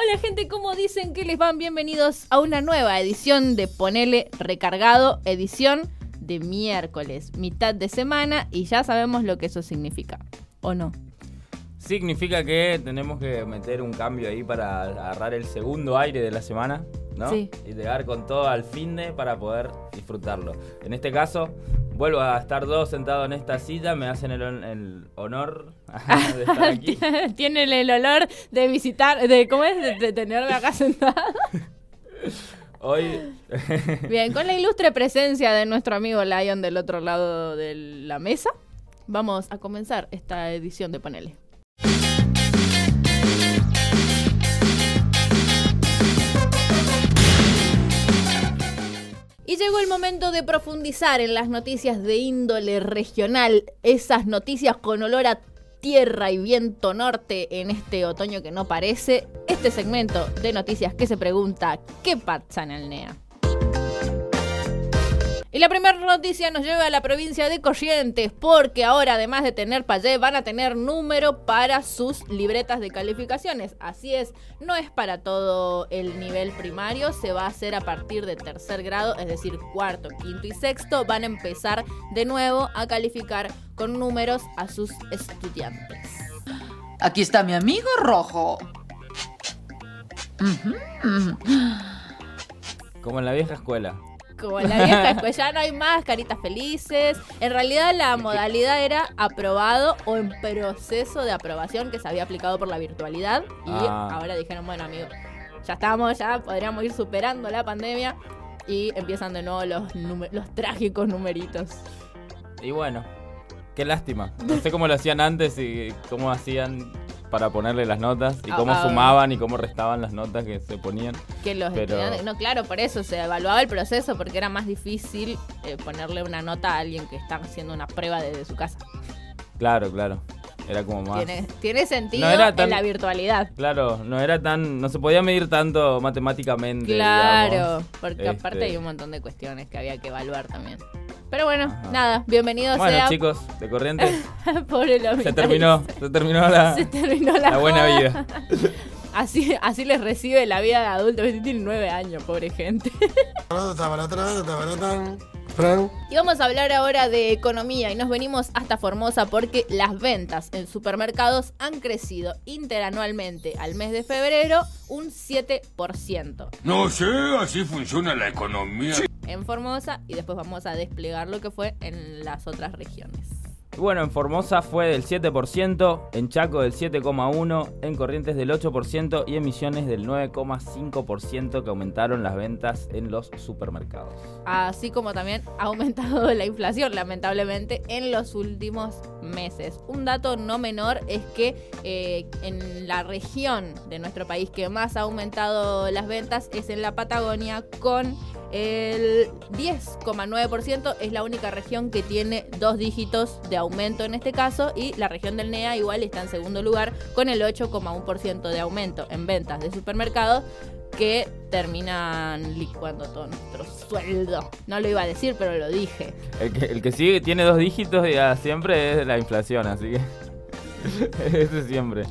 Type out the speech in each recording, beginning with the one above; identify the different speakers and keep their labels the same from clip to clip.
Speaker 1: Hola gente, ¿cómo dicen que les van? Bienvenidos a una nueva edición de Ponele Recargado, edición de miércoles, mitad de semana y ya sabemos lo que eso significa, ¿o no?
Speaker 2: Significa que tenemos que meter un cambio ahí para agarrar el segundo aire de la semana, ¿no?
Speaker 1: Sí.
Speaker 2: Y llegar con todo al fin de para poder disfrutarlo. En este caso, vuelvo a estar dos sentados en esta silla, me hacen el, el honor de estar aquí.
Speaker 1: Tienen el olor de visitar, de ¿cómo es? De, de tenerme acá sentado.
Speaker 2: Hoy,
Speaker 1: Bien, con la ilustre presencia de nuestro amigo Lion del otro lado de la mesa, vamos a comenzar esta edición de Ponele. Y llegó el momento de profundizar en las noticias de índole regional, esas noticias con olor a tierra y viento norte en este otoño que no parece, este segmento de noticias que se pregunta ¿qué pasa en el NEA? Y la primera noticia nos lleva a la provincia de Corrientes, porque ahora además de tener payé van a tener número para sus libretas de calificaciones. Así es, no es para todo el nivel primario, se va a hacer a partir de tercer grado, es decir, cuarto, quinto y sexto, van a empezar de nuevo a calificar con números a sus estudiantes.
Speaker 3: Aquí está mi amigo rojo.
Speaker 2: Como en la vieja escuela.
Speaker 1: Como en la vieja escuela, ya no hay más caritas felices. En realidad la modalidad era aprobado o en proceso de aprobación que se había aplicado por la virtualidad. Y
Speaker 2: Ah.
Speaker 1: ahora dijeron, bueno amigo, ya estamos, ya podríamos ir superando la pandemia. Y empiezan de nuevo los, los trágicos numeritos.
Speaker 2: Y bueno, qué lástima. No sé cómo lo hacían antes y cómo hacían para ponerle las notas y
Speaker 1: Ah,
Speaker 2: cómo
Speaker 1: ah.
Speaker 2: sumaban y cómo restaban las notas que se ponían.
Speaker 1: Que los
Speaker 2: Pero-
Speaker 1: estudiantes, no, claro, por eso se evaluaba el proceso, porque era más difícil eh, ponerle una nota a alguien que está haciendo una prueba desde su casa.
Speaker 2: Claro, claro. Era como más...
Speaker 1: Tiene, tiene sentido
Speaker 2: No era tan-
Speaker 1: en la virtualidad.
Speaker 2: Claro, no era tan, no se podía medir tanto matemáticamente.
Speaker 1: Claro,
Speaker 2: digamos.
Speaker 1: porque
Speaker 2: Este,
Speaker 1: aparte hay un montón de cuestiones que había que evaluar también. Pero bueno,
Speaker 2: Ajá.
Speaker 1: nada, bienvenido
Speaker 2: Bueno,
Speaker 1: sea
Speaker 2: chicos, de Corrientes,
Speaker 1: pobre los
Speaker 2: se terminó, se terminó la,
Speaker 1: Se terminó la,
Speaker 2: la buena vida.
Speaker 1: Así, así les recibe la vida de adulto. Tienen nueve años, pobre gente. Y vamos a hablar ahora de economía y nos venimos hasta Formosa porque las ventas en supermercados han crecido interanualmente al mes de febrero un 7%.
Speaker 4: No sé, así funciona la economía.
Speaker 1: En Formosa y después vamos a desplegar lo que fue en las otras regiones.
Speaker 2: Y bueno, en Formosa fue del 7%, en Chaco del 7,1%, en Corrientes del 8% y en Misiones del 9,5% que aumentaron las ventas en los supermercados.
Speaker 1: Así como también ha aumentado la inflación, lamentablemente, en los últimos meses. Un dato no menor es que eh, en la región de nuestro país que más ha aumentado las ventas es en la Patagonia con el 10,9%. Es la única región que tiene dos dígitos de aumento en este caso y la región del NEA igual está en segundo lugar con el 8,1% de aumento en ventas de supermercados que terminan licuando todo nuestro sueldo. No lo iba a decir, pero lo dije.
Speaker 2: El que, el que sigue tiene dos dígitos ya siempre es la inflación, así que... Ese siempre.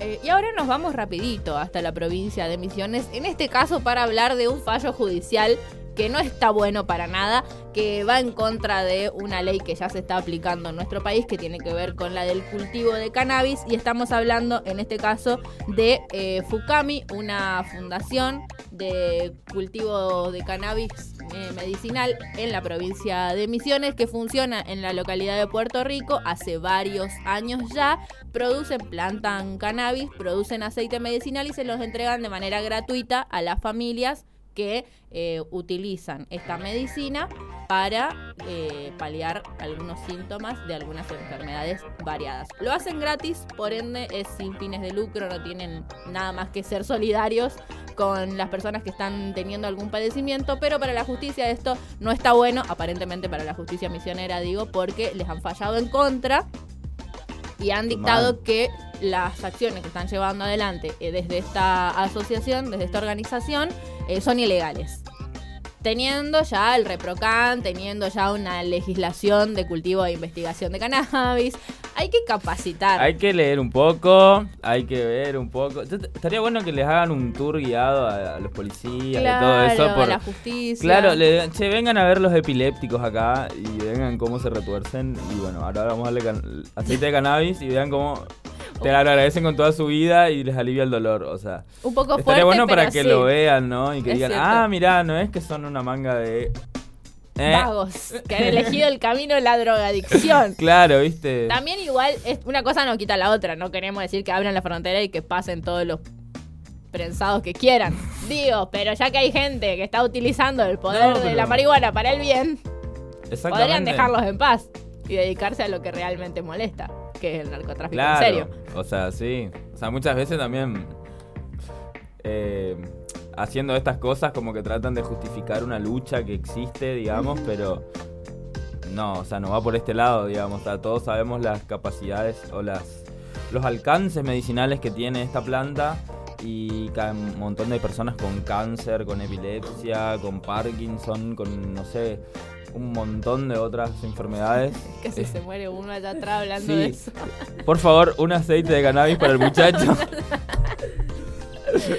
Speaker 1: Eh, y ahora nos vamos rapidito hasta la provincia de Misiones, en este caso para hablar de un fallo judicial que no está bueno para nada, que va en contra de una ley que ya se está aplicando en nuestro país, que tiene que ver con la del cultivo de cannabis, y estamos hablando en este caso de eh, Fukami, una fundación de cultivo de cannabis eh, medicinal en la provincia de Misiones, que funciona en la localidad de Puerto Rico hace varios años ya. Producen, plantan cannabis, producen aceite medicinal y se los entregan de manera gratuita a las familias que eh, utilizan esta medicina para eh, paliar algunos síntomas de algunas enfermedades variadas. Lo hacen gratis, por ende es sin fines de lucro, no tienen nada más que ser solidarios con las personas que están teniendo algún padecimiento, pero para la justicia esto no está bueno, aparentemente para la justicia misionera digo, porque les han fallado en contra y han dictado que las acciones que están llevando adelante eh, desde esta asociación, desde esta organización, eh, son ilegales. teniendo ya el ReproCan, teniendo ya una legislación de cultivo e investigación de cannabis. Hay que capacitar.
Speaker 2: Hay que leer un poco, hay que ver un poco. Est- Estaría bueno que les hagan un tour guiado a, a los policías y todo
Speaker 1: Claro,
Speaker 2: eso.
Speaker 1: a
Speaker 2: por-
Speaker 1: la justicia.
Speaker 2: Claro, le che, vengan a ver los epilépticos acá y vengan cómo se retuercen. Y bueno, ahora vamos a darle aceite de cannabis y vean cómo te lo agradecen con toda su vida y les alivia el dolor. O sea,
Speaker 1: Un poco fuerte,
Speaker 2: estaría bueno para
Speaker 1: pero
Speaker 2: que
Speaker 1: sí.
Speaker 2: lo vean, ¿no? Y que
Speaker 1: Es
Speaker 2: digan,
Speaker 1: cierto.
Speaker 2: ah, mirá, no es que son una manga de. Eh,
Speaker 1: Vagos que han elegido el camino de la drogadicción.
Speaker 2: Claro, viste.
Speaker 1: También igual, es, una cosa no quita la otra. No queremos decir que abran la frontera y que pasen todos los prensados que quieran. Digo, pero ya que hay gente que está utilizando el poder
Speaker 2: No,
Speaker 1: de la marihuana para el bien, podrían dejarlos en paz y dedicarse a lo que realmente molesta, que es el narcotráfico
Speaker 2: Claro.
Speaker 1: en serio.
Speaker 2: O sea, sí. O sea, muchas veces también eh, haciendo estas cosas como que tratan de justificar una lucha que existe, digamos, pero no, o sea, no va por este lado, digamos. O sea, todos sabemos las capacidades o las los alcances medicinales que tiene esta planta y un montón de personas con cáncer, con epilepsia, con Parkinson, con no sé, un montón de otras enfermedades.
Speaker 1: Que si
Speaker 2: Eh,
Speaker 1: se muere uno allá atrás hablando
Speaker 2: Sí.
Speaker 1: de eso.
Speaker 2: Por favor, un aceite de cannabis para el muchacho.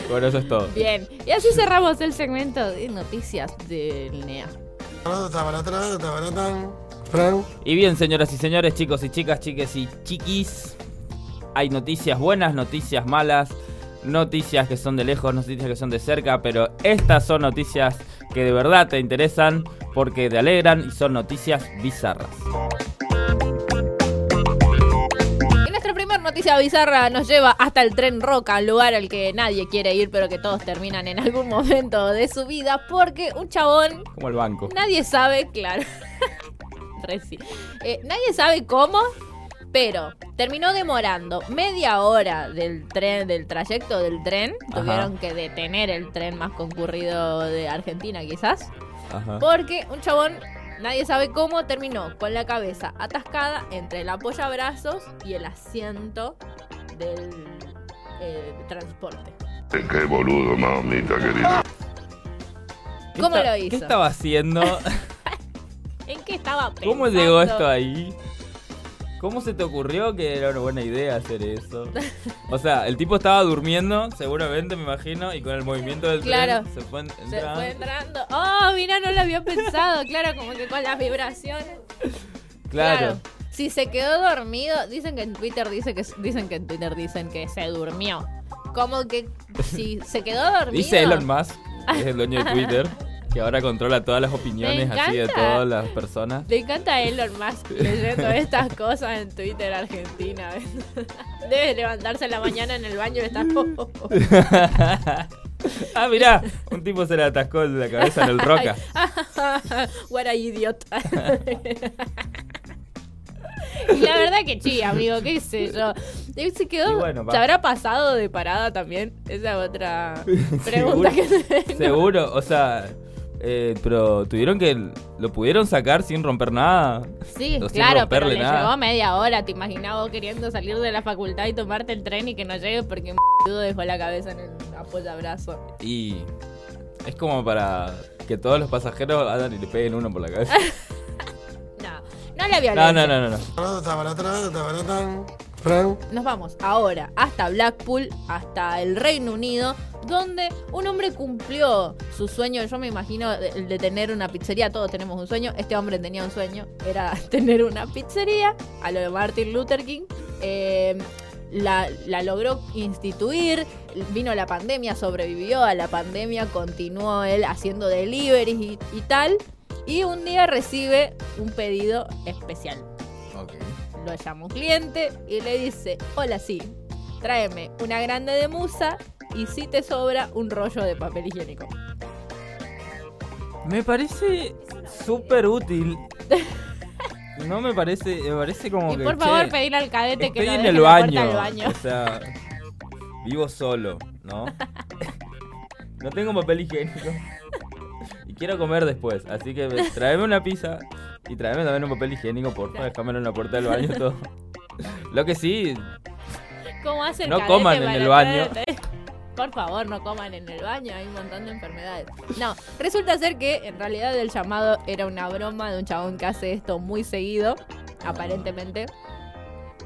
Speaker 2: bueno, eso es todo.
Speaker 1: Bien, y así cerramos el segmento de noticias del NEA.
Speaker 2: Y bien, señoras y señores, chicos y chicas, chiques y chiquis, hay noticias buenas, noticias malas, noticias que son de lejos, noticias que son de cerca, pero estas son noticias que de verdad te interesan porque te alegran y son noticias bizarras.
Speaker 1: Y nuestra primera noticia bizarra nos lleva hasta el tren Roca, lugar al que nadie quiere ir, pero que todos terminan en algún momento de su vida, porque un chabón,
Speaker 2: Como el banco.
Speaker 1: nadie sabe, claro. Eh, nadie sabe cómo, pero terminó demorando media hora del tren, del trayecto del tren.
Speaker 2: Ajá.
Speaker 1: Tuvieron que detener el tren más concurrido de Argentina, quizás.
Speaker 2: Ajá.
Speaker 1: Porque un chabón, nadie sabe cómo, terminó con la cabeza atascada entre el apoyabrazos y el asiento del eh, transporte.
Speaker 5: Qué boludo, mamita querida.
Speaker 2: ¿Qué
Speaker 1: ¿Cómo lo hizo?
Speaker 2: ¿Qué estaba haciendo?
Speaker 1: ¿En qué estaba pensando?
Speaker 2: ¿Cómo llegó esto ahí? ¿Cómo se te ocurrió que era una buena idea hacer eso? O sea, el tipo estaba durmiendo, seguramente, me imagino, y con el movimiento del
Speaker 1: Claro.
Speaker 2: tren se fue en-
Speaker 1: Se
Speaker 2: entrando.
Speaker 1: fue entrando. Oh, mira, no lo había pensado. Claro, como que con las vibraciones.
Speaker 2: Claro.
Speaker 1: Si se quedó dormido, dicen que en Twitter dice que dicen que en Twitter dicen que se durmió. Como que si se quedó dormido.
Speaker 2: Dice Elon Musk, que es el dueño de Twitter, que ahora controla todas las opiniones
Speaker 1: Me
Speaker 2: así de todas las personas.
Speaker 1: Le encanta Elon Musk leyendo estas cosas en Twitter Argentina. Debe levantarse en la mañana en el baño y estar.
Speaker 2: ah, mirá, un tipo se le atascó la cabeza en el roca.
Speaker 1: What a idiot. y la verdad que sí, amigo, qué sé yo. Se quedó.
Speaker 2: Bueno.
Speaker 1: ¿Se habrá pasado de parada también? Esa es otra pregunta que tengo.
Speaker 2: Seguro, o sea, eh, pero tuvieron que. ¿Lo pudieron sacar sin romper nada?
Speaker 1: Sí,
Speaker 2: O sin
Speaker 1: claro, pero le
Speaker 2: nada.
Speaker 1: llevó media hora. ¿Te imaginabas vos queriendo salir de la facultad y tomarte el tren y que no llegue porque un dejó la cabeza en el apoyabrazo?
Speaker 2: Y es como para que todos los pasajeros hagan y le peguen uno por la cabeza.
Speaker 1: No, no la
Speaker 2: No,
Speaker 1: violencia.
Speaker 2: no, no, no. No.
Speaker 1: Nos vamos ahora hasta Blackpool, hasta el Reino Unido, donde un hombre cumplió su sueño. Yo me imagino el de tener una pizzería. Todos tenemos un sueño. Este hombre tenía un sueño, era tener una pizzería, a lo de Martin Luther King. Eh, la, la logró instituir, vino la pandemia, sobrevivió a la pandemia, continuó él haciendo deliveries y, y tal. Y un día recibe un pedido especial lo llama un cliente y le dice, hola sí, tráeme una grande de musa y si te sobra un rollo de papel higiénico.
Speaker 2: Me parece súper útil. No me parece, me parece como
Speaker 1: y
Speaker 2: que.
Speaker 1: por favor
Speaker 2: che,
Speaker 1: pedir al cadete que lo
Speaker 2: en el baño.
Speaker 1: baño.
Speaker 2: O sea, vivo solo, ¿no? no tengo papel higiénico. Y quiero comer después. Así que me- tráeme una pizza y tráeme también un papel higiénico, por favor. Déjamelo en la puerta del baño todo. Lo que sí,
Speaker 1: ¿Cómo hace el
Speaker 2: no coman en el baño.
Speaker 1: Por favor, no coman en el baño, hay un montón de enfermedades. No, resulta ser que en realidad el llamado era una broma de un chabón que hace esto muy seguido, aparentemente.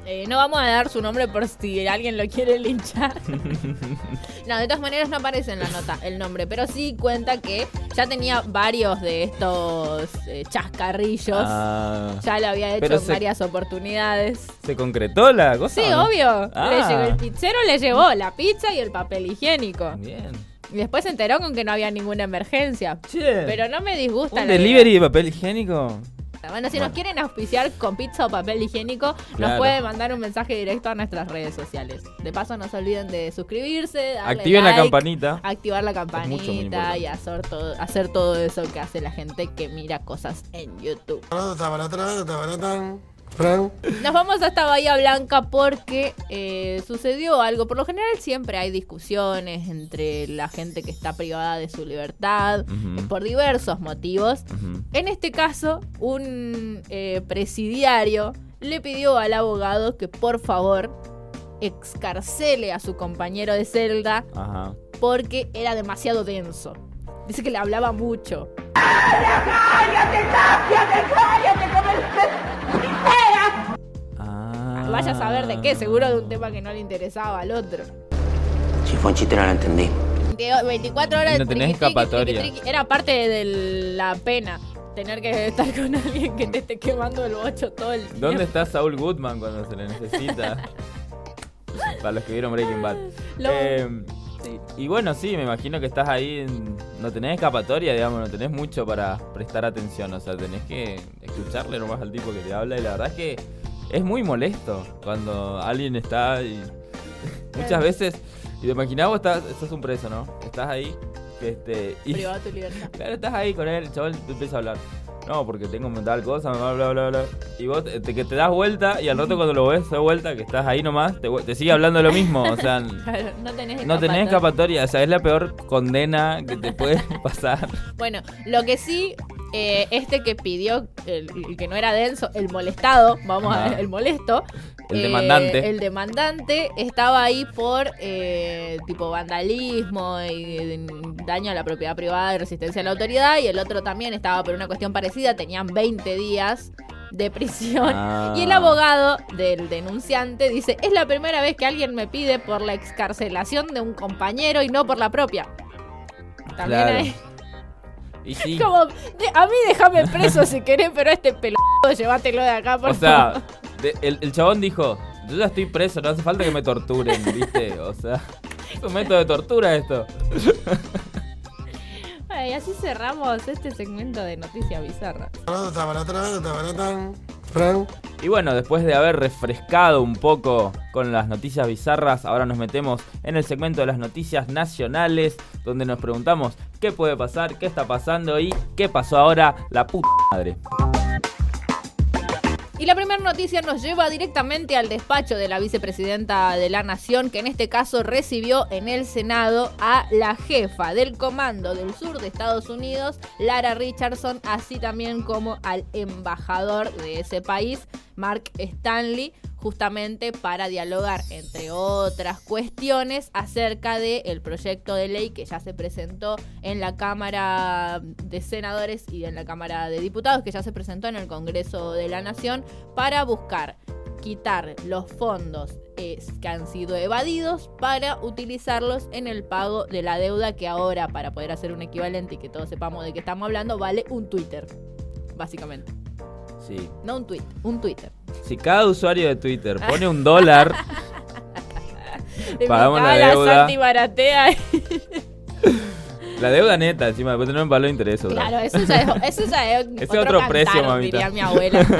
Speaker 1: Eh, no vamos a dar su nombre por si alguien lo quiere linchar. no, de todas maneras no aparece en la nota el nombre, pero sí cuenta que ya tenía varios de estos eh, chascarrillos.
Speaker 2: Ah,
Speaker 1: Ya lo había hecho en
Speaker 2: se-
Speaker 1: varias oportunidades.
Speaker 2: ¿Se concretó la cosa?
Speaker 1: Sí, obvio.
Speaker 2: Ah.
Speaker 1: Le llegó- el pizzero le llevó la pizza y el papel higiénico.
Speaker 2: Bien.
Speaker 1: Y después se enteró con que no había ninguna emergencia.
Speaker 2: Che,
Speaker 1: Pero no me disgusta
Speaker 2: ¿un
Speaker 1: la
Speaker 2: delivery de papel higiénico?
Speaker 1: Bueno, si nos quieren auspiciar con pizza o papel higiénico, nos pueden mandar un mensaje directo a nuestras redes sociales. De paso, no se olviden de suscribirse, darle
Speaker 2: Activen la campanita.
Speaker 1: activar la campanita y hacer todo, hacer todo eso que hace la gente que mira cosas en YouTube. Nos vamos hasta Bahía Blanca porque eh, sucedió algo. Por lo general siempre hay discusiones entre la gente que está privada de su libertad por diversos motivos. En este caso, un eh, presidiario le pidió al abogado que por favor excarcele a su compañero de celda
Speaker 2: Ajá.
Speaker 1: porque era demasiado denso. Dice que le hablaba mucho.
Speaker 2: Ah.
Speaker 1: Vaya a saber de qué, seguro de un tema que no le interesaba al otro.
Speaker 6: Si fue un chiste no lo entendí.
Speaker 1: Que 24 horas
Speaker 2: No tenés
Speaker 1: triqui,
Speaker 2: escapatoria.
Speaker 1: triqui, triqui. Era parte de la pena tener que estar con alguien que te esté quemando el bocho todo el tiempo.
Speaker 2: ¿Dónde está Saul Goodman cuando se le necesita? Para los que vieron Breaking Bad.
Speaker 1: Lo-
Speaker 2: Eh,
Speaker 1: Sí.
Speaker 2: y bueno, sí, me imagino que estás ahí, en- no tenés escapatoria, digamos, no tenés mucho para prestar atención, o sea, tenés que escucharle nomás al tipo que te habla y la verdad es que es muy molesto cuando alguien está y muchas veces, y te imaginás vos estás, sos un preso, ¿no? Estás ahí, este, y,
Speaker 1: Privado tu libertad.
Speaker 2: Claro, estás ahí con él, el chaval te empieza a hablar. No, porque tengo tal cosa, bla, bla, bla, bla. Y vos te, te- que te das vuelta y al rato cuando lo ves de vuelta, que estás ahí nomás, te, te sigue hablando lo mismo. O sea,
Speaker 1: Claro, no tenés
Speaker 2: no tenés
Speaker 1: escapatoria.
Speaker 2: O sea, es la peor condena que te puede pasar.
Speaker 1: Bueno, lo que sí, eh, este que pidió, el, el que no era denso, el molestado, vamos a ver, el molesto.
Speaker 2: El
Speaker 1: eh,
Speaker 2: demandante.
Speaker 1: El demandante estaba ahí por eh, tipo vandalismo y daño a la propiedad privada y resistencia a la autoridad. Y el otro también estaba por una cuestión parecida, tenían 20 días de prisión.
Speaker 2: Ah.
Speaker 1: Y el abogado del denunciante dice, es la primera vez que alguien me pide por la excarcelación de un compañero y no por la propia. También
Speaker 2: Claro.
Speaker 1: hay...
Speaker 2: Y sí.
Speaker 1: Como, de- a mí déjame preso si querés, pero a este pelotudo llévatelo de acá, por
Speaker 2: O sea,
Speaker 1: favor.
Speaker 2: de- el, el chabón dijo, yo ya estoy preso, no hace falta que me torturen, ¿viste? O sea, es un método de tortura esto.
Speaker 1: Bueno, y así cerramos este segmento de Noticias Bizarras.
Speaker 2: Y bueno, después de haber refrescado un poco con las noticias bizarras, ahora nos metemos en el segmento de las noticias nacionales, donde nos preguntamos qué puede pasar, qué está pasando y qué pasó ahora, la puta madre.
Speaker 1: Y la primera noticia nos lleva directamente al despacho de la vicepresidenta de la Nación, que en este caso recibió en el Senado a la jefa del Comando del Sur de Estados Unidos, Lara Richardson, así también como al embajador de ese país, Mark Stanley, justamente para dialogar, entre otras cuestiones, acerca del proyecto de ley que ya se presentó en la Cámara de Senadores y en la Cámara de Diputados, que ya se presentó en el Congreso de la Nación, para buscar quitar los fondos eh, que han sido evadidos para utilizarlos en el pago de la deuda que ahora, para poder hacer un equivalente y que todos sepamos de qué estamos hablando, vale un Twitter, básicamente.
Speaker 2: Sí.
Speaker 1: No un tweet, un Twitter.
Speaker 2: Si cada usuario de Twitter pone un dólar, Pagamos la deuda.
Speaker 1: Santi Baratea.
Speaker 2: la deuda neta, encima, después tenemos valor de interés. ¿verdad?
Speaker 1: Claro, eso ya es, eso ya es
Speaker 2: Ese otro precio,
Speaker 1: cantar,
Speaker 2: mamita.
Speaker 1: diría mi abuela.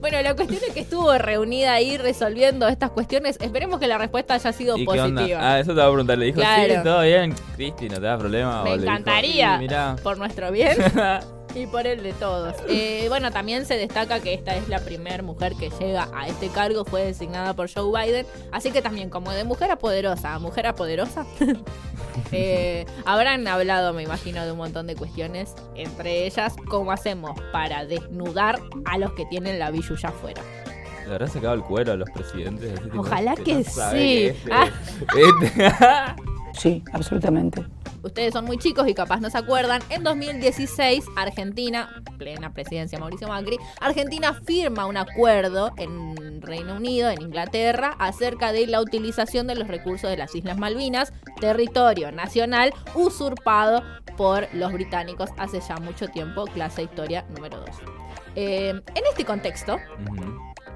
Speaker 1: Bueno, la cuestión es que estuvo reunida ahí resolviendo estas cuestiones. Esperemos que la respuesta haya sido
Speaker 2: ¿Y qué onda?
Speaker 1: positiva.
Speaker 2: Ah, eso te va a preguntar. Le dijo,
Speaker 1: Claro.
Speaker 2: sí, todo bien, Cristi, no te da problema.
Speaker 1: Me
Speaker 2: dijo,
Speaker 1: encantaría,
Speaker 2: "Sí, mirá.
Speaker 1: por nuestro bien y por el de todos. Eh, bueno, también se destaca que esta es la primera mujer que llega a este cargo, fue designada por Joe Biden, así que también como de mujer a poderosa a mujer a poderosa, eh, habrán hablado, me imagino, de un montón de cuestiones, entre ellas cómo hacemos para desnudar a los que tienen la billu ya afuera.
Speaker 2: ¿Le habrá sacado el cuero a los presidentes? Tipo,
Speaker 1: Ojalá
Speaker 2: este
Speaker 1: que
Speaker 2: no
Speaker 1: sí.
Speaker 2: que este-
Speaker 1: Ah.
Speaker 2: este-
Speaker 7: Sí, absolutamente.
Speaker 1: Ustedes son muy chicos y capaz no se acuerdan. En 2016, Argentina, plena presidencia Mauricio Macri, Argentina firma un acuerdo en Reino Unido, en Inglaterra, acerca de la utilización de los recursos de las Islas Malvinas, territorio nacional usurpado por los británicos hace ya mucho tiempo, clase historia número 2. en este contexto.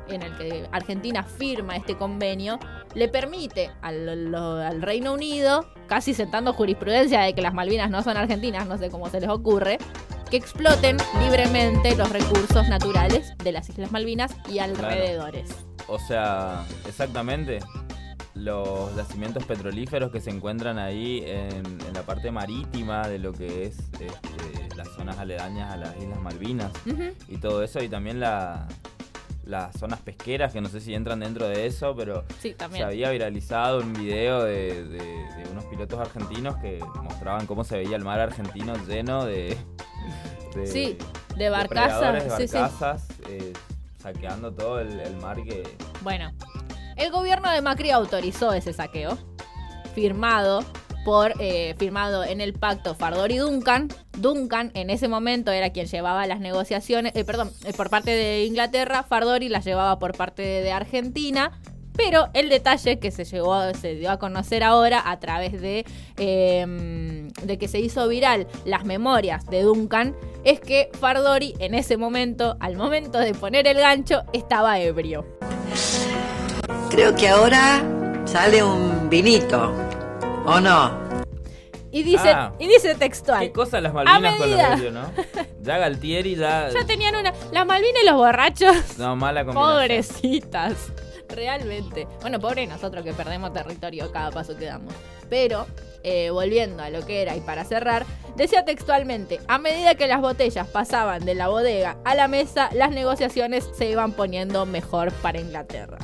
Speaker 1: En el que Argentina firma este convenio, le permite al, lo- al Reino Unido, casi sentando jurisprudencia de que las Malvinas no son argentinas, no sé cómo se les ocurre, que exploten libremente los recursos naturales de las Islas Malvinas y alrededores.
Speaker 2: O sea, exactamente. Los yacimientos petrolíferos que se encuentran ahí en, en la parte marítima de lo que es este, las zonas aledañas a las Islas Malvinas y todo eso, y también la- las zonas pesqueras, que no sé si entran dentro de eso, pero
Speaker 1: Sí,
Speaker 2: se había viralizado un video de, de- de unos pilotos argentinos que mostraban cómo se veía el mar argentino lleno de, de
Speaker 1: Sí, de barcazas.
Speaker 2: de
Speaker 1: Sí, sí.
Speaker 2: barcazas, eh, saqueando todo el, el mar que...
Speaker 1: Bueno, el gobierno de Macri autorizó ese saqueo, firmado por eh, firmado en el pacto Fardori Duncan. Duncan en ese momento era quien llevaba las negociaciones, eh, perdón, eh, por parte de Inglaterra, Fardori las llevaba por parte de, Argentina. Pero el detalle que se llegó, dio a conocer ahora a través de, eh, de que se hizo viral las memorias de Duncan, es que Fardori en ese momento, al momento de poner el gancho, estaba ebrio.
Speaker 8: Creo que ahora sale un vinito, ¿o no?
Speaker 1: Y dice,
Speaker 2: Ah.
Speaker 1: y dice textual.
Speaker 2: ¿Qué cosa las Malvinas con los medios, no? Ya Galtieri, ya...
Speaker 1: Ya tenían una. Las Malvinas y los borrachos.
Speaker 2: No, mala combinación.
Speaker 1: Pobrecitas. Realmente. Bueno, pobre nosotros que perdemos territorio cada paso que damos. Pero, eh, volviendo a lo que era y para cerrar, decía textualmente: a medida que las botellas pasaban de la bodega a la mesa, las negociaciones se iban poniendo mejor para Inglaterra.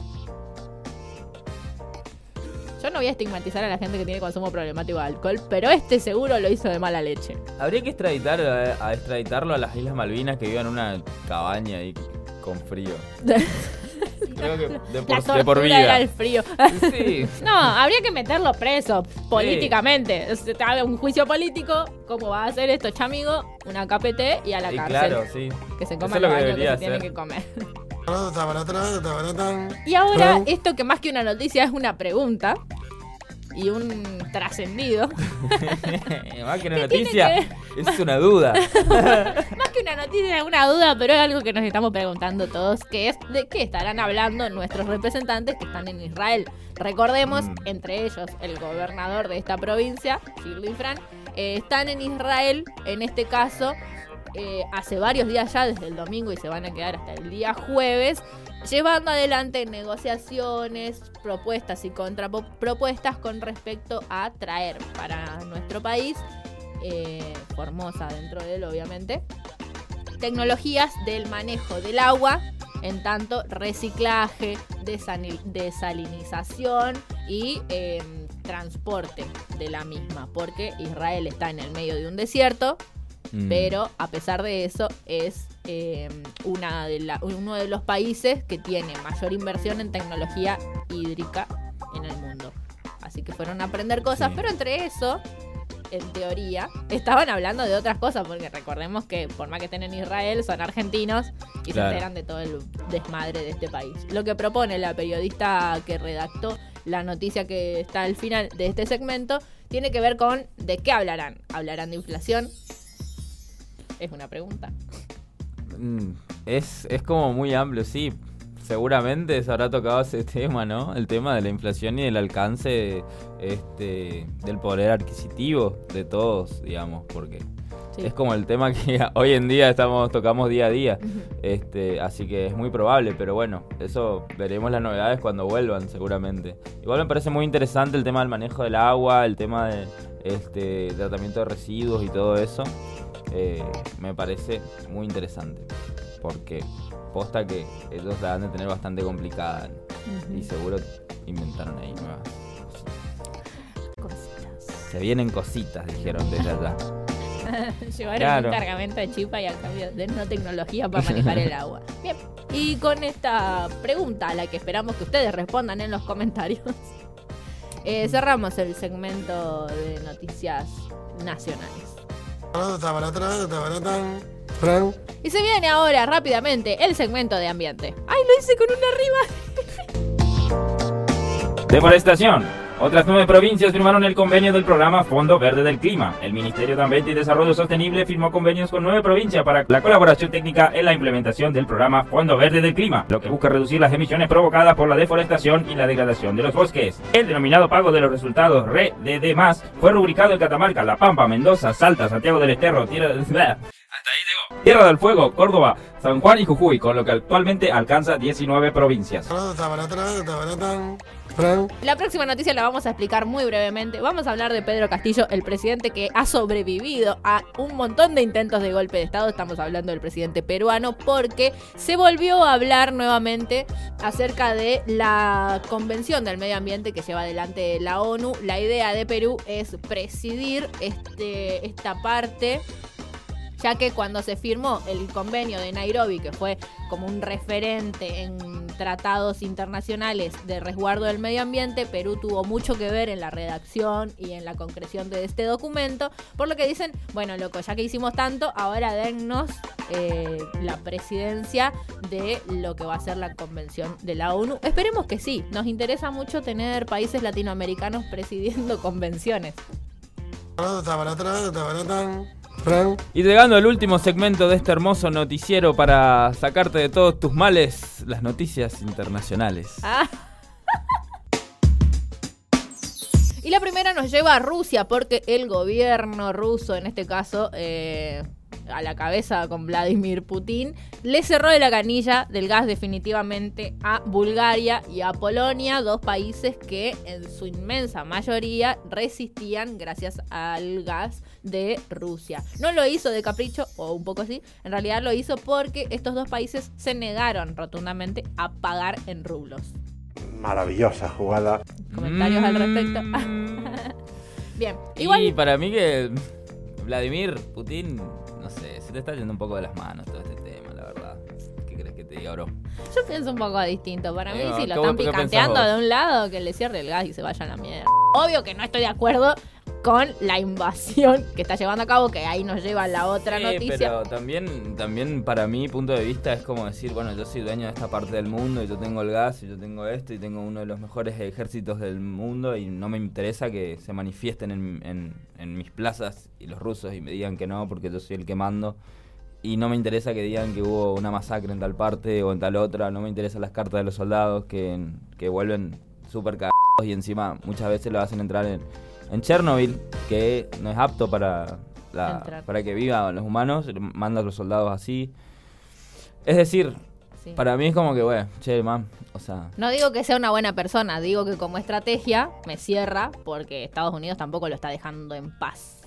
Speaker 1: Yo no voy a estigmatizar a la gente que tiene consumo problemático de alcohol, pero este seguro lo hizo de mala leche.
Speaker 2: Habría que extraditar a, a extraditarlo a las Islas Malvinas que vivan en una cabaña ahí con frío. Creo que de
Speaker 1: La
Speaker 2: por, de
Speaker 1: tortura
Speaker 2: por
Speaker 1: era
Speaker 2: vida.
Speaker 1: el frío.
Speaker 2: Sí.
Speaker 1: No, habría que meterlo preso políticamente. Se te haga un juicio político, ¿cómo va a hacer esto, chamigo? Una KPT y a la
Speaker 2: Y
Speaker 1: cárcel.
Speaker 2: claro, sí.
Speaker 1: Que se
Speaker 2: Eso
Speaker 1: coman
Speaker 2: es lo que
Speaker 1: se
Speaker 2: hacer.
Speaker 1: que comer. Y ahora, esto que más que una noticia es una pregunta y un trascendido.
Speaker 2: Más que una
Speaker 1: ¿Qué tiene
Speaker 2: noticia, es una duda.
Speaker 1: Más que una noticia es una duda, pero es algo que nos estamos preguntando todos, que es de qué estarán hablando nuestros representantes que están en Israel. Recordemos,
Speaker 2: Mm.
Speaker 1: entre ellos, el gobernador de esta provincia, Shirley Fran, eh, están en Israel, en este caso, eh, hace varios días ya, desde el domingo y se van a quedar hasta el día jueves, llevando adelante negociaciones, propuestas y contrapropuestas con respecto a traer para nuestro país, eh, Formosa dentro de él obviamente, tecnologías del manejo del agua, en tanto reciclaje, desalinización y eh, transporte de la misma, porque Israel está en el medio de un desierto,
Speaker 2: Mm.
Speaker 1: pero a pesar de eso es eh, una de la- uno de los países que tiene mayor inversión en tecnología hídrica en el mundo. Así que fueron a aprender cosas,
Speaker 2: Sí.
Speaker 1: pero entre eso, en teoría, estaban hablando de otras cosas, porque recordemos que por más que estén en Israel, son argentinos y
Speaker 2: Claro.
Speaker 1: se enteran de todo el desmadre de este país. Lo que propone la periodista que redactó la noticia que está al final de este segmento tiene que ver con de qué hablarán. ¿Hablarán de inflación? Es una pregunta.
Speaker 2: Mm, Es, es como muy amplio, sí. Seguramente se habrá tocado ese tema, ¿no? El tema de la inflación y del alcance este, del poder adquisitivo de todos, digamos, porque
Speaker 1: Sí.
Speaker 2: es como el tema que hoy en día estamos tocamos día a día. Este, así que es muy probable, pero bueno, eso veremos las novedades cuando vuelvan, seguramente. Igual me parece muy interesante el tema del manejo del agua, el tema de este tratamiento de residuos y todo eso. Eh, me parece muy interesante. Porque posta que ellos la han de tener bastante complicada. Y seguro inventaron ahí nuevas cositas.
Speaker 1: Cositas.
Speaker 2: Se vienen cositas, dijeron desde allá.
Speaker 1: Llevaron
Speaker 2: Claro.
Speaker 1: un cargamento de chipa y al cambio de no tecnología para manejar el agua. Bien, Y con esta pregunta a la que esperamos que ustedes respondan en los comentarios, eh, cerramos el segmento de noticias nacionales. Y se viene ahora rápidamente el segmento de ambiente. ¡Ay, lo hice con una arriba!
Speaker 7: Deforestación. Otras nueve provincias firmaron el convenio del programa Fondo Verde del Clima. El Ministerio de Ambiente y Desarrollo Sostenible firmó convenios con nueve provincias para la colaboración técnica en la implementación del programa Fondo Verde del Clima, lo que busca reducir las emisiones provocadas por la deforestación y la degradación de los bosques. El denominado pago de los resultados REDD+, fue rubricado en Catamarca, La Pampa, Mendoza, Salta, Santiago del Estero, Tierra... Hasta ahí llegó. Tierra del Fuego, Córdoba, San Juan y Jujuy, con lo que actualmente alcanza 19 provincias.
Speaker 1: La próxima noticia la vamos a explicar muy brevemente. Vamos a hablar de Pedro Castillo, el presidente que ha sobrevivido a un montón de intentos de golpe de Estado. Estamos hablando del presidente peruano porque se volvió a hablar nuevamente acerca de la Convención del Medio Ambiente que lleva adelante la ONU. La idea de Perú es presidir este, esta parte ya que cuando se firmó el convenio de Nairobi, que fue como un referente en tratados internacionales de resguardo del medio ambiente, Perú tuvo mucho que ver en la redacción y en la concreción de este documento, por lo que dicen, bueno, loco, ya que hicimos tanto, ahora dennos eh, la presidencia de lo que va a ser la convención de la ONU. Esperemos que sí, nos interesa mucho tener países latinoamericanos presidiendo convenciones.
Speaker 2: Y llegando al último segmento de este hermoso noticiero para sacarte de todos tus males, las noticias internacionales.
Speaker 1: Ah. Y la primera nos lleva a Rusia porque el gobierno ruso, en este caso, eh, a la cabeza con Vladimir Putin, le cerró de la canilla del gas definitivamente a Bulgaria y a Polonia, dos países que en su inmensa mayoría resistían gracias al gas de Rusia. No lo hizo de capricho, o un poco así, en realidad lo hizo porque estos dos países se negaron rotundamente a pagar en rublos.
Speaker 9: Maravillosa jugada.
Speaker 1: ¿Comentarios al respecto?
Speaker 2: Mm.
Speaker 1: Bien,
Speaker 2: Y
Speaker 1: igual...
Speaker 2: para mí que Vladimir Putin, se te está yendo un poco de las manos todo este tema, la verdad. ¿Qué crees que te diga, bro?
Speaker 1: Yo pienso un poco distinto. Para mí,
Speaker 2: Eh,
Speaker 1: si lo
Speaker 2: ¿cómo-
Speaker 1: están picanteando de un lado, que le cierre el gas y se vaya a la mierda. Obvio que no estoy de acuerdo con la invasión que está llevando a cabo, que ahí nos lleva la otra
Speaker 2: Sí,
Speaker 1: noticia.
Speaker 2: pero también, también para mi punto de vista es como decir, bueno, yo soy dueño de esta parte del mundo y yo tengo el gas y yo tengo esto y tengo uno de los mejores ejércitos del mundo y no me interesa que se manifiesten en, en- en mis plazas y los rusos y me digan que no porque yo soy el que mando. Y no me interesa que digan que hubo una masacre en tal parte o en tal otra. No me interesan las cartas de los soldados que, que vuelven súper cagados y encima muchas veces lo hacen entrar en, en Chernobyl, que no es apto para, la- para que vivan los humanos. Manda a los soldados así. Es decir,
Speaker 1: Sí.
Speaker 2: para mí es como que, bueno, che, man, o sea...
Speaker 1: No digo que sea una buena persona, digo que como estrategia me cierra porque Estados Unidos tampoco lo está dejando en paz.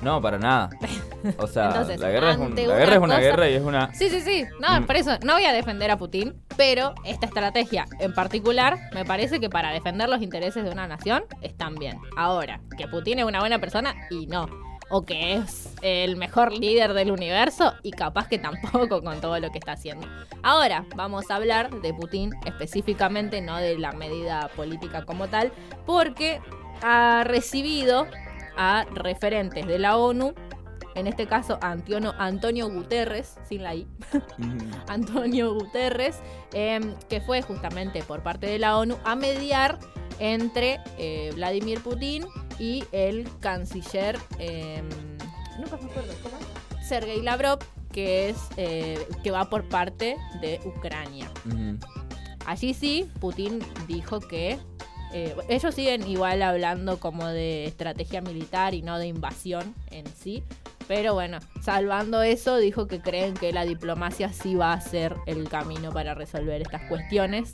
Speaker 2: No, para nada. O sea,
Speaker 1: Entonces,
Speaker 2: la guerra, es, un-
Speaker 1: ante
Speaker 2: la guerra es
Speaker 1: una
Speaker 2: guerra y es una...
Speaker 1: Sí, sí, sí. No,
Speaker 2: Mm.
Speaker 1: por eso no voy a defender a Putin, pero esta estrategia en particular me parece que para defender los intereses de una nación están bien. Ahora, que Putin es una buena persona y no. O que es el mejor líder del universo y capaz que tampoco con todo lo que está haciendo. Ahora vamos a hablar de Putin específicamente, no de la medida política como tal, porque ha recibido a referentes de la ONU, en este caso Antonio, Guterres, sin la I, Antonio Guterres, eh, que fue justamente por parte de la ONU a mediar entre eh, Vladimir Putin y el canciller, eh, nunca me acuerdo, ¿cómo? Sergei Lavrov, que, es, eh, que va por parte de Ucrania. Allí sí, Putin dijo que eh, ellos siguen igual hablando como de estrategia militar y no de invasión en sí. Pero bueno, salvando eso, dijo que creen que la diplomacia sí va a ser el camino para resolver estas cuestiones.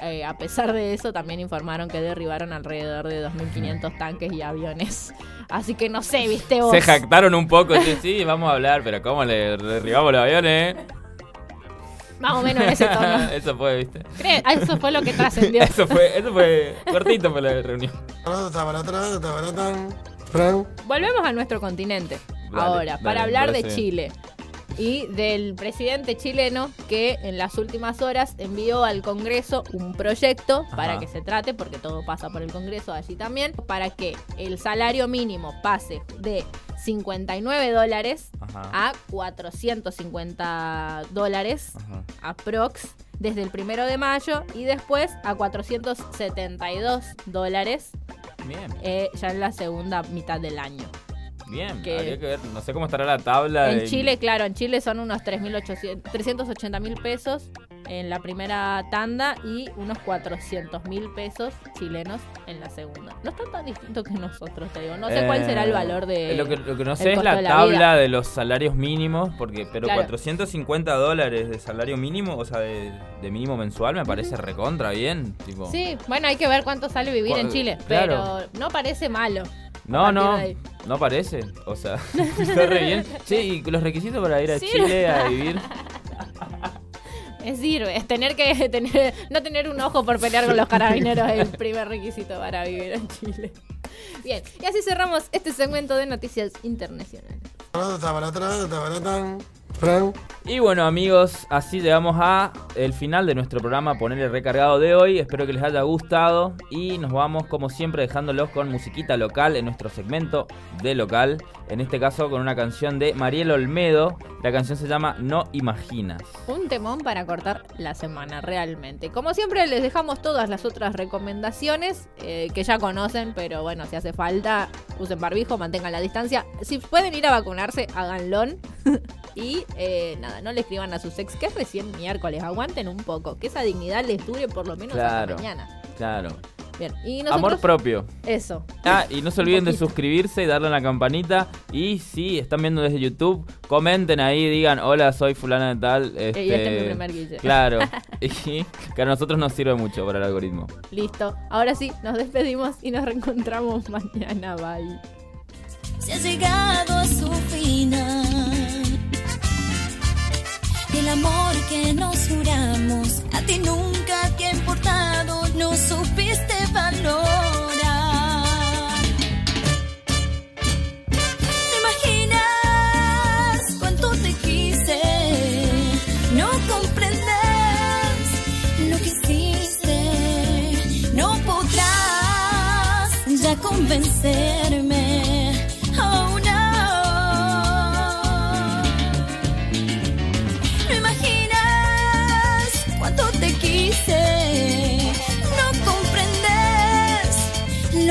Speaker 1: Eh, a pesar de eso, también informaron que derribaron alrededor de 2.500 tanques y aviones. Así que no sé, viste vos.
Speaker 2: Se jactaron un poco, sí, sí, vamos a hablar, pero ¿cómo le derribamos los aviones?
Speaker 1: Más o menos en ese tono.
Speaker 2: Eso fue, viste.
Speaker 1: Ah, Eso fue lo que trascendió.
Speaker 2: Eso fue, eso fue cortito fue la reunión.
Speaker 1: Volvemos a nuestro continente.
Speaker 2: Dale,
Speaker 1: Ahora,
Speaker 2: dale,
Speaker 1: para hablar de Chile. y del presidente chileno que en las últimas horas envió al Congreso un proyecto para que se trate, porque todo pasa por el Congreso allí también, para que el salario mínimo pase de 59 dólares
Speaker 2: Ajá.
Speaker 1: a 450 dólares aprox desde el primero de mayo y después a 472 dólares
Speaker 2: Bien,
Speaker 1: eh, ya en la segunda mitad del año.
Speaker 2: bien.
Speaker 1: que-
Speaker 2: Habría que ver, no sé cómo estará la tabla.
Speaker 1: En
Speaker 2: de-
Speaker 1: Chile, claro, en Chile son unos 3.800 380 mil pesos en la primera tanda y unos 400 mil pesos chilenos en la segunda. No está tan distinto que nosotros, te digo. No sé cuál será el
Speaker 2: Eh,
Speaker 1: valor de.
Speaker 2: Lo que, lo que no sé es la
Speaker 1: de la
Speaker 2: tabla
Speaker 1: vida.
Speaker 2: de los salarios mínimos, porque pero
Speaker 1: Claro.
Speaker 2: 450 dólares de salario mínimo, o sea, de, de mínimo mensual, me parece recontra bien. Tipo.
Speaker 1: Sí, bueno, hay que ver cuánto sale vivir en Chile,
Speaker 2: claro.
Speaker 1: pero no parece malo.
Speaker 2: No, no, no parece. O sea, está re bien. Che, y los requisitos para ir a
Speaker 1: Sí.
Speaker 2: Chile a vivir.
Speaker 1: Me sirve, es tener que tener, no tener un ojo por pelear con los carabineros es el primer requisito para vivir en Chile. Bien, y así cerramos este segmento de noticias internacionales.
Speaker 2: Y bueno amigos, así llegamos a el final de nuestro programa Ponerle Recargado de hoy. Espero que les haya gustado y nos vamos como siempre dejándolos con musiquita local en nuestro segmento de local. En este caso con una canción de Mariel Olmedo. La canción se llama No Imaginas.
Speaker 1: Un temón para cortar la semana, realmente. Como siempre, les dejamos todas las otras recomendaciones eh, que ya conocen, pero bueno, si hace falta, usen barbijo, mantengan la distancia. Si pueden ir a vacunarse, háganlo. y eh, nada, no le escriban a sus ex que es recién miércoles. Aguanten un poco, que esa dignidad les dure por lo menos
Speaker 2: Claro.
Speaker 1: hasta mañana.
Speaker 2: Claro.
Speaker 1: Bien, y nosotros.
Speaker 2: Amor propio.
Speaker 1: Eso.
Speaker 2: Ah, y no se olviden de suscribirse y darle a la campanita. Y si están viendo desde YouTube, comenten ahí, digan, hola, soy fulana de tal. Este,
Speaker 1: Y este es mi primer guille.
Speaker 2: Claro. y que a nosotros nos sirve mucho para el algoritmo.
Speaker 1: Listo. Ahora sí, nos despedimos y nos reencontramos mañana. Bye.
Speaker 10: se ha llegado a su final. El amor que nos juramos. A ti nunca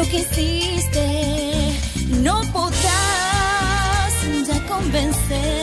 Speaker 10: lo que hiciste. No podrás ya convencerme.